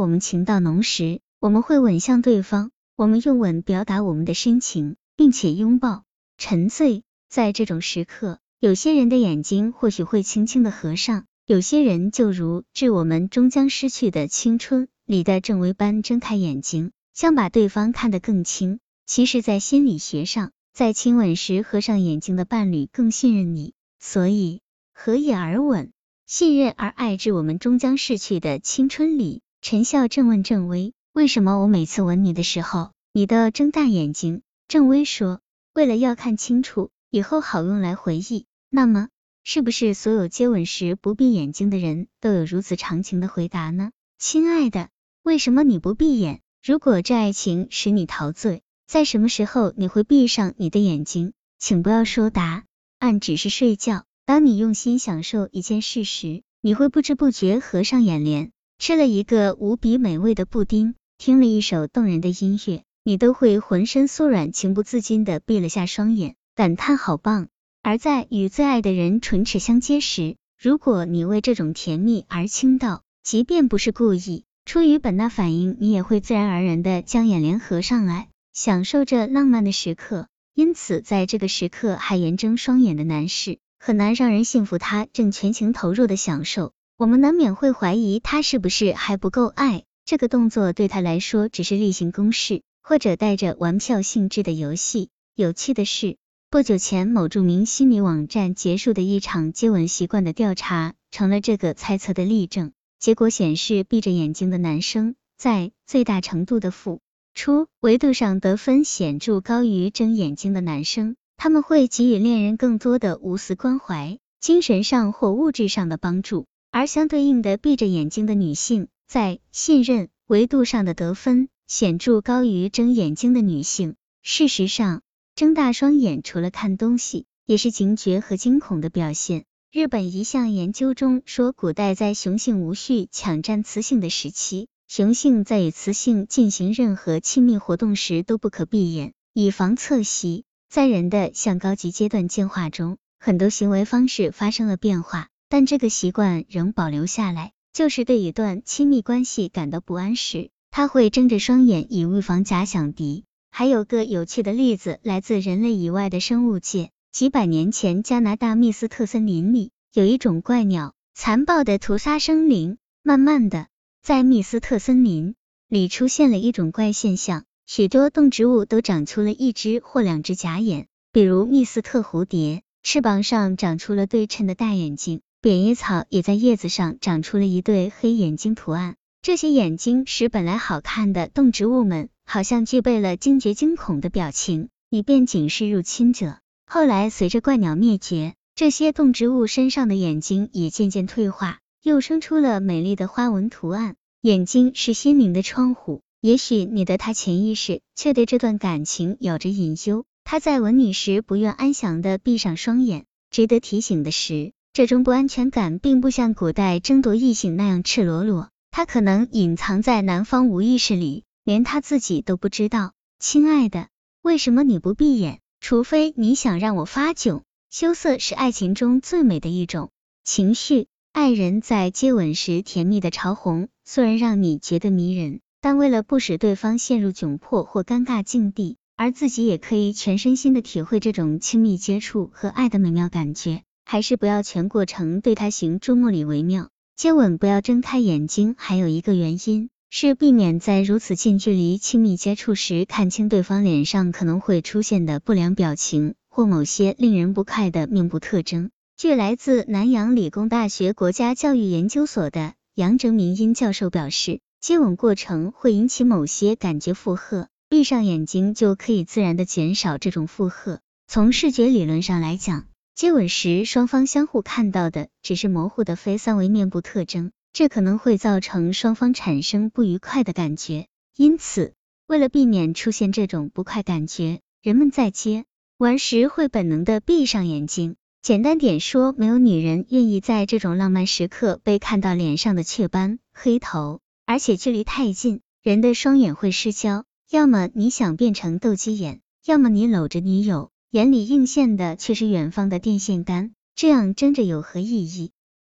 我们情到浓时，我们会吻向对方，我们用吻表达我们的深情，并且拥抱沉醉。在这种时刻，有些人的眼睛或许会轻轻的合上，有些人就如《致我们终将失去的青春》里的郑薇般睁开眼睛，想把对方看得更清。其实，在心理学上，在亲吻时合上眼睛的伴侣更信任你，所以合眼而吻，信任而爱。致我们终将逝去的青春里，陈笑正问郑薇：“为什么我每次吻你的时候，你都要睁大眼睛？”郑薇说：“为了要看清楚。”以后好用来回忆。那么，是不是所有接吻时不闭眼睛的人都有如此长情的回答呢？亲爱的，为什么你不闭眼？如果这爱情使你陶醉，在什么时候你会闭上你的眼睛？请不要说答案只是睡觉。当你用心享受一件事时，你会不知不觉合上眼帘。吃了一个无比美味的布丁，听了一首动人的音乐，你都会浑身酥软，情不自禁的闭了下双眼。感叹好棒！而在与最爱的人唇齿相接时，如果你为这种甜蜜而倾倒，即便不是故意，出于本能反应，你也会自然而然的将眼帘合上来，享受这浪漫的时刻。因此，在这个时刻还严睁双眼的男士，很难让人信服他正全情投入的享受。我们难免会怀疑他是不是还不够爱，这个动作对他来说只是例行公事，或者带着玩笑性质的游戏。有趣的是。不久前，某著名心理网站结束的一场接吻习惯的调查，成了这个猜测的例证。结果显示，闭着眼睛的男生在最大程度的付出维度上得分显著高于睁眼睛的男生。他们会给予恋人更多的无私关怀、精神上或物质上的帮助，而相对应的，闭着眼睛的女性在信任维度上的得分显著高于睁眼睛的女性。事实上，睁大双眼，除了看东西，也是警觉和惊恐的表现。日本一项研究中说，古代在雄性无序抢占雌性的时期，雄性在与雌性进行任何亲密活动时都不可闭眼，以防侧袭。在人的向高级阶段进化中，很多行为方式发生了变化，但这个习惯仍保留下来，就是对一段亲密关系感到不安时，他会睁着双眼以预防假想敌。还有个有趣的例子，来自人类以外的生物界。几百年前，加拿大密斯特森林里有一种怪鸟，残暴的屠杀生灵。慢慢的，在密斯特森林里出现了一种怪现象，许多动植物都长出了一只或两只假眼，比如密斯特蝴蝶，翅膀上长出了对称的大眼睛，扁叶草也在叶子上长出了一对黑眼睛图案。这些眼睛使本来好看的动植物们。好像具备了惊觉惊恐的表情，以便警示入侵者。后来随着怪鸟灭绝，这些动植物身上的眼睛也渐渐退化，又生出了美丽的花纹图案。眼睛是心灵的窗户，也许你的他潜意识却对这段感情有着隐忧。他在吻你时不愿安详的闭上双眼。值得提醒的是，这种不安全感并不像古代争夺异性那样赤裸裸，它可能隐藏在男方无意识里。连他自己都不知道，亲爱的，为什么你不闭眼？除非你想让我发窘。羞涩是爱情中最美的一种情绪，爱人在接吻时甜蜜的潮红，虽然让你觉得迷人，但为了不使对方陷入窘迫或尴尬境地，而自己也可以全身心的体会这种亲密接触和爱的美妙感觉，还是不要全过程对他行注目礼为妙。接吻不要睁开眼睛，还有一个原因。是避免在如此近距离亲密接触时看清对方脸上可能会出现的不良表情或某些令人不快的面部特征。据来自南洋理工大学国家教育研究所的杨哲明英教授表示，接吻过程会引起某些感觉负荷，闭上眼睛就可以自然的减少这种负荷。从视觉理论上来讲，接吻时双方相互看到的只是模糊的非三维面部特征。这可能会造成双方产生不愉快的感觉，因此，为了避免出现这种不快感觉，人们在接吻时会本能的闭上眼睛。简单点说，没有女人愿意在这种浪漫时刻被看到脸上的雀斑、黑头，而且距离太近，人的双眼会失焦。要么你想变成斗鸡眼，要么你搂着女友，眼里映现的却是远方的电线杆，这样争着有何意义？